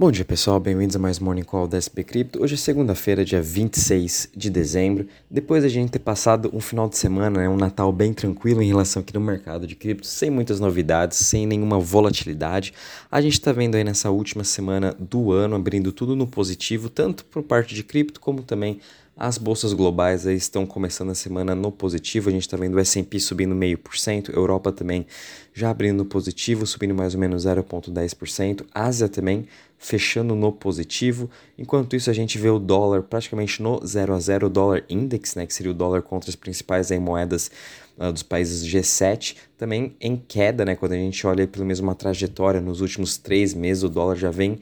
Bom dia pessoal, bem-vindos a mais Morning Call da SP Crypto. Hoje é segunda-feira, dia 26 de dezembro. Depois de a gente ter passado um final de semana, né, um Natal bem tranquilo em relação aqui no mercado de cripto, sem muitas novidades, sem nenhuma volatilidade, a gente está vendo aí nessa última semana do ano abrindo tudo no positivo, tanto por parte de cripto como também as bolsas globais estão começando a semana no positivo, a gente está vendo o S&P subindo meio por cento, Europa também já abrindo positivo, subindo mais ou menos 0,10%, Ásia também fechando no positivo, enquanto isso a gente vê o dólar praticamente no 0 a 0, o dólar index, né, que seria o dólar contra as principais aí, moedas uh, dos países G7, também em queda, né, quando a gente olha pelo mesmo uma trajetória nos últimos três meses, o dólar já vem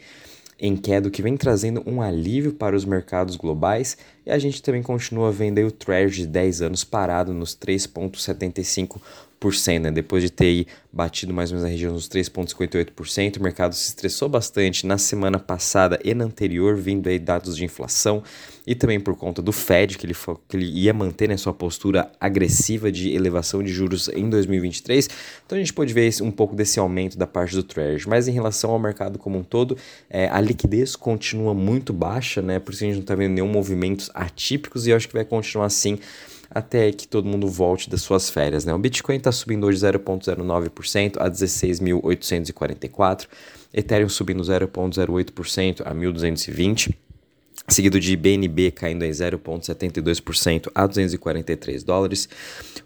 em queda, o que vem trazendo um alívio para os mercados globais, e a gente também continua vendo o Treasury de 10 anos parado nos 3,75%, né? depois de ter batido mais ou menos na região dos 3,58%. O mercado se estressou bastante na semana passada e na anterior, vindo aí dados de inflação e também por conta do Fed, que ele, que ele ia manter né, sua postura agressiva de elevação de juros em 2023. Então a gente pode ver um pouco desse aumento da parte do Treasury. Mas em relação ao mercado como um todo, é, a liquidez continua muito baixa, né? por isso a gente não está vendo nenhum movimentos atípicos e eu acho que vai continuar assim até que todo mundo volte das suas férias. Né? O Bitcoin está subindo hoje 0,09% a 16.844, Ethereum subindo 0,08% a 1.220 seguido de BNB caindo em 0,72% a 243 dólares,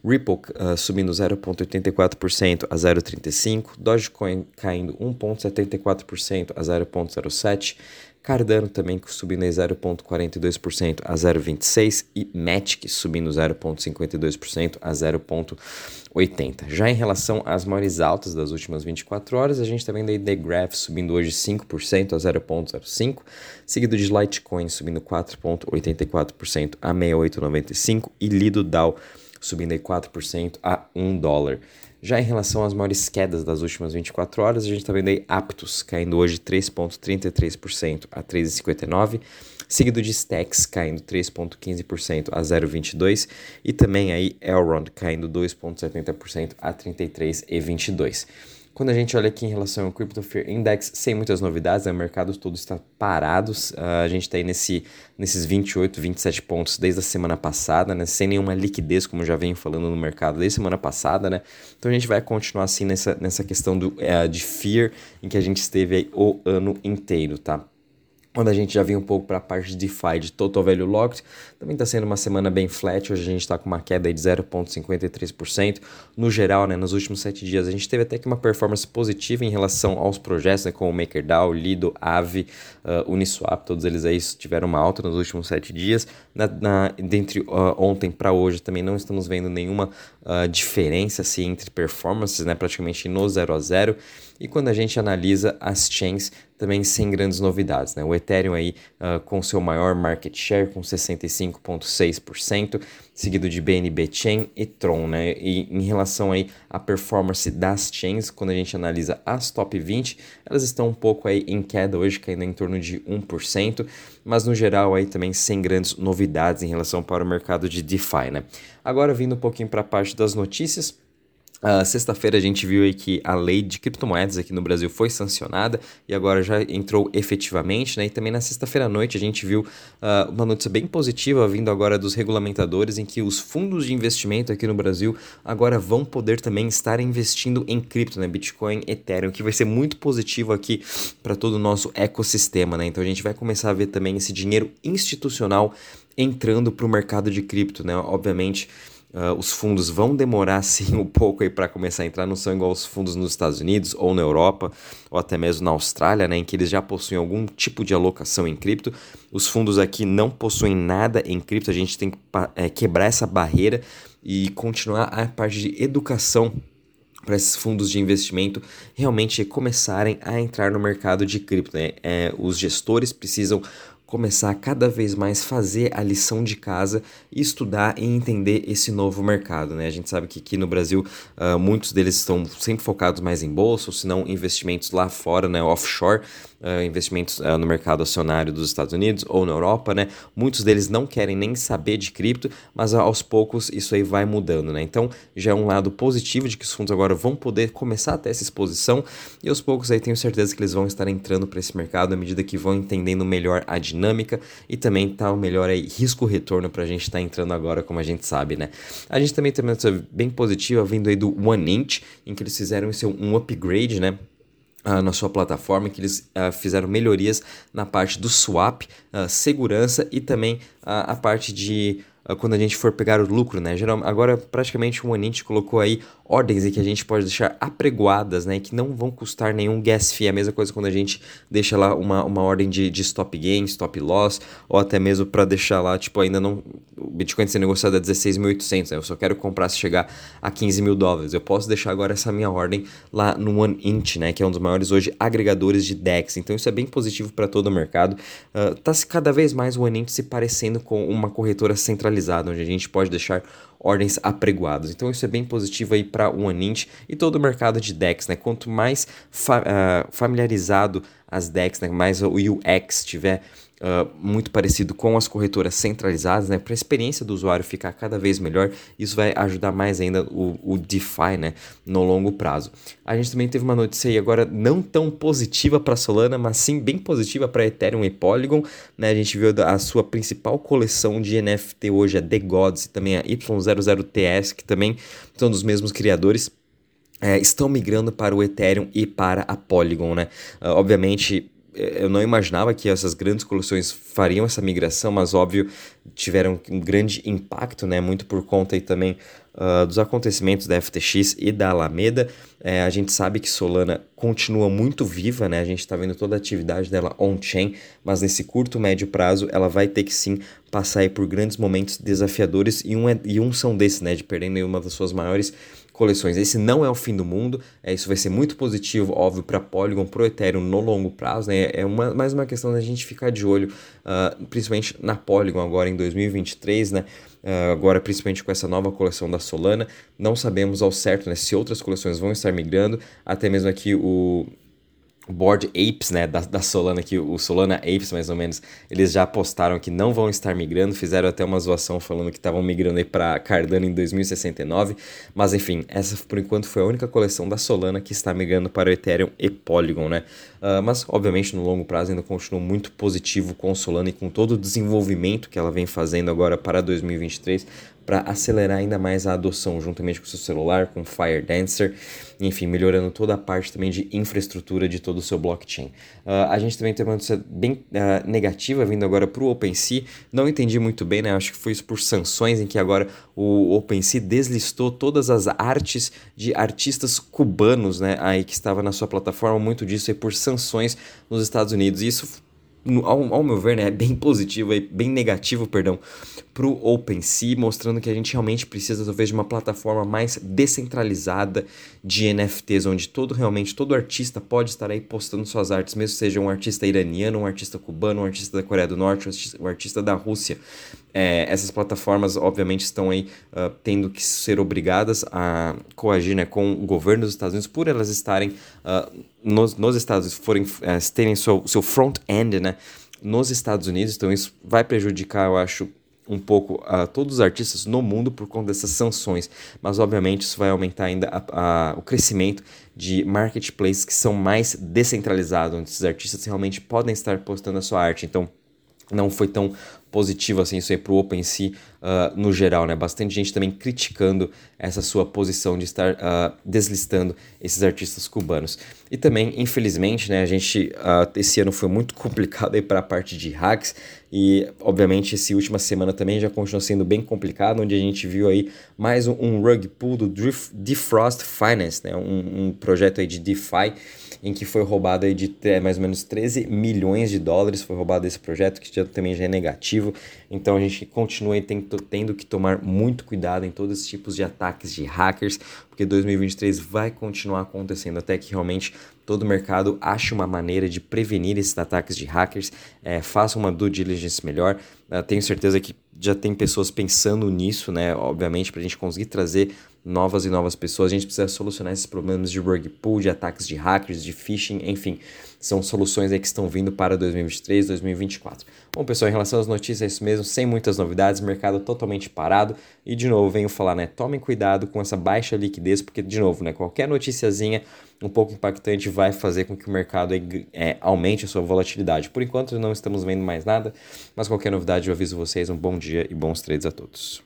Ripple uh, subindo 0,84% a 0,35, Dogecoin caindo 1,74% a 0,07, Cardano também subindo em 0,42% a 0,26% e Matic subindo 0,52% a 0,80%. Já em relação às maiores altas das últimas 24 horas, a gente está vendo aí The Graph subindo hoje 5% a 0,05%, seguido de Litecoin subindo 4,84% a 68,95% e Lido DAO subindo aí 4% a 1 dólar. Já em relação às maiores quedas das últimas 24 horas, a gente está vendo aí Aptos caindo hoje 3,33% a 3,59%, seguido de Stacks caindo 3,15% a 0,22% e também aí Elrond caindo 2,70% a 33,22%. Quando a gente olha aqui em relação ao Crypto Fear Index, sem muitas novidades, né? o mercado todo está parado. Uh, a gente está aí nesse, nesses 28, 27 pontos desde a semana passada, né? sem nenhuma liquidez, como já venho falando no mercado desde semana passada. Né? Então a gente vai continuar assim nessa, nessa questão do, uh, de Fear, em que a gente esteve o ano inteiro. Tá? Quando a gente já vem um pouco para a parte de DeFi de Total Value Locked, também está sendo uma semana bem flat. Hoje a gente está com uma queda de 0,53%. No geral, né, nos últimos sete dias, a gente teve até que uma performance positiva em relação aos projetos, né, como o MakerDAO, Lido, Aave, uh, Uniswap, todos eles aí tiveram uma alta nos últimos sete dias. Na, na dentre uh, ontem para hoje também não estamos vendo nenhuma uh, diferença assim, entre performances, né, praticamente no 0 a 0. E quando a gente analisa as chains, também sem grandes novidades. Né? O Ethereum aí uh, com seu maior market share, com 65,6%, seguido de BNB Chain e Tron. Né? E em relação aí à performance das chains, quando a gente analisa as top 20, elas estão um pouco aí em queda hoje, caindo em torno de 1%, mas no geral aí também sem grandes novidades em relação para o mercado de DeFi. Né? Agora vindo um pouquinho para a parte das notícias, Uh, Sexta-feira a gente viu aí que a lei de criptomoedas aqui no Brasil foi sancionada e agora já entrou efetivamente, né? E também na sexta-feira à noite a gente viu uh, uma notícia bem positiva vindo agora dos regulamentadores em que os fundos de investimento aqui no Brasil agora vão poder também estar investindo em cripto, né? Bitcoin, Ethereum, que vai ser muito positivo aqui para todo o nosso ecossistema, né? Então a gente vai começar a ver também esse dinheiro institucional entrando para o mercado de cripto, né? Obviamente Uh, os fundos vão demorar sim um pouco aí para começar a entrar, não são igual os fundos nos Estados Unidos ou na Europa ou até mesmo na Austrália, né, em que eles já possuem algum tipo de alocação em cripto. Os fundos aqui não possuem nada em cripto, a gente tem que é, quebrar essa barreira e continuar a parte de educação para esses fundos de investimento realmente começarem a entrar no mercado de cripto. Né? É, os gestores precisam começar a cada vez mais fazer a lição de casa e estudar e entender esse novo mercado. Né? A gente sabe que aqui no Brasil uh, muitos deles estão sempre focados mais em bolsa, ou se não investimentos lá fora, né, offshore, investimentos uh, no mercado acionário dos Estados Unidos ou na Europa, né? Muitos deles não querem nem saber de cripto, mas aos poucos isso aí vai mudando, né? Então já é um lado positivo de que os fundos agora vão poder começar a ter essa exposição e aos poucos aí tenho certeza que eles vão estar entrando para esse mercado à medida que vão entendendo melhor a dinâmica e também tá o melhor aí risco-retorno para a gente estar tá entrando agora, como a gente sabe, né? A gente também tem uma bem positiva vindo aí do One Inch, em que eles fizeram esse um upgrade, né? Uh, na sua plataforma, que eles uh, fizeram melhorias na parte do swap, uh, segurança e também a parte de quando a gente for pegar o lucro, né? Geral, agora praticamente o Monint colocou aí ordens que a gente pode deixar apregoadas, né? Que não vão custar nenhum gas fee. É a mesma coisa quando a gente deixa lá uma, uma ordem de, de stop gain, stop loss, ou até mesmo para deixar lá, tipo, ainda não. O Bitcoin sendo negociado a 16.800, né? Eu só quero comprar se chegar a 15 mil dólares. Eu posso deixar agora essa minha ordem lá no One Inch, né? Que é um dos maiores hoje agregadores de DEX. Então isso é bem positivo para todo o mercado. Uh, tá cada vez mais o One Inch se parecendo com uma corretora centralizada, onde a gente pode deixar ordens apregoadas. Então isso é bem positivo aí para o Anint e todo o mercado de DEX, né? Quanto mais fa uh, familiarizado as DEX, né? mais o UX tiver uh, muito parecido com as corretoras centralizadas, né? Para a experiência do usuário ficar cada vez melhor, isso vai ajudar mais ainda o, o DeFi, né? No longo prazo. A gente também teve uma notícia aí agora não tão positiva para Solana, mas sim bem positiva para Ethereum e Polygon, né? A gente viu a sua principal coleção de NFT hoje, a The Gods, e também a Y00TS, que também são dos mesmos criadores. É, estão migrando para o Ethereum e para a Polygon, né? Uh, obviamente, eu não imaginava que essas grandes coleções fariam essa migração, mas óbvio tiveram um grande impacto, né? Muito por conta aí também uh, dos acontecimentos da FTX e da Alameda. É, a gente sabe que Solana continua muito viva, né? A gente está vendo toda a atividade dela on-chain, mas nesse curto, médio prazo ela vai ter que sim passar por grandes momentos desafiadores e um, é, e um são desses, né? De perdendo uma das suas maiores coleções. Esse não é o fim do mundo, é, isso vai ser muito positivo, óbvio, para Polygon, para o Ethereum no longo prazo, né? É uma, mais uma questão da gente ficar de olho, uh, principalmente na Polygon agora em 2023, né? Uh, agora, principalmente com essa nova coleção da Solana, não sabemos ao certo né, se outras coleções vão estar migrando, até mesmo aqui o Board Apes, né, da, da Solana, que o Solana Apes, mais ou menos, eles já postaram que não vão estar migrando, fizeram até uma zoação falando que estavam migrando para Cardano em 2069, mas enfim, essa por enquanto foi a única coleção da Solana que está migrando para o Ethereum e Polygon, né, uh, mas obviamente no longo prazo ainda continua muito positivo com Solana e com todo o desenvolvimento que ela vem fazendo agora para 2023, para acelerar ainda mais a adoção juntamente com o seu celular, com Fire Dancer, enfim, melhorando toda a parte também de infraestrutura de todo o seu blockchain. Uh, a gente também tem uma notícia bem uh, negativa vindo agora para o OpenSea, não entendi muito bem, né? Acho que foi isso por sanções em que agora o OpenSea deslistou todas as artes de artistas cubanos, né? Aí que estava na sua plataforma, muito disso aí por sanções nos Estados Unidos. E isso ao, ao, meu ver, né, é bem positivo, é bem negativo, perdão, para o OpenSea, mostrando que a gente realmente precisa talvez de uma plataforma mais descentralizada de NFTs, onde todo realmente todo artista pode estar aí postando suas artes, mesmo seja um artista iraniano, um artista cubano, um artista da Coreia do Norte, um artista da Rússia. É, essas plataformas, obviamente, estão aí uh, tendo que ser obrigadas a coagir né, com o governo dos Estados Unidos por elas estarem uh, nos, nos Estados Unidos, forem, uh, terem seu, seu front-end né, nos Estados Unidos. Então, isso vai prejudicar, eu acho, um pouco a todos os artistas no mundo por conta dessas sanções, mas obviamente isso vai aumentar ainda a, a, o crescimento de marketplaces que são mais descentralizados, onde esses artistas realmente podem estar postando a sua arte. Então, não foi tão positivo assim isso aí para o OpenSea uh, no geral, né? Bastante gente também criticando essa sua posição de estar uh, deslistando esses artistas cubanos. E também, infelizmente, né, a gente uh, esse ano foi muito complicado aí para a parte de hacks e obviamente essa última semana também já continua sendo bem complicado, onde a gente viu aí mais um, um rug pull do Defrost Finance, né? Um, um projeto aí de DeFi em que foi roubado aí de é, mais ou menos 13 milhões de dólares, foi roubado esse projeto, que já, também já é negativo. Então a gente continua tendo, tendo que tomar muito cuidado em todos esses tipos de ataques de hackers, porque 2023 vai continuar acontecendo até que realmente todo o mercado ache uma maneira de prevenir esses ataques de hackers, é, faça uma due diligence melhor. Uh, tenho certeza que já tem pessoas pensando nisso, né? Obviamente, para a gente conseguir trazer novas e novas pessoas. A gente precisa solucionar esses problemas de rug pull, de ataques de hackers, de phishing, enfim. São soluções aí que estão vindo para 2023, 2024. Bom, pessoal, em relação às notícias, é isso mesmo, sem muitas novidades, mercado totalmente parado. E, de novo, venho falar, né? Tomem cuidado com essa baixa liquidez, porque, de novo, né? Qualquer noticiazinha um pouco impactante vai fazer com que o mercado é, aumente a sua volatilidade. Por enquanto, não estamos vendo mais nada, mas qualquer novidade eu aviso vocês. Um bom dia e bons trades a todos.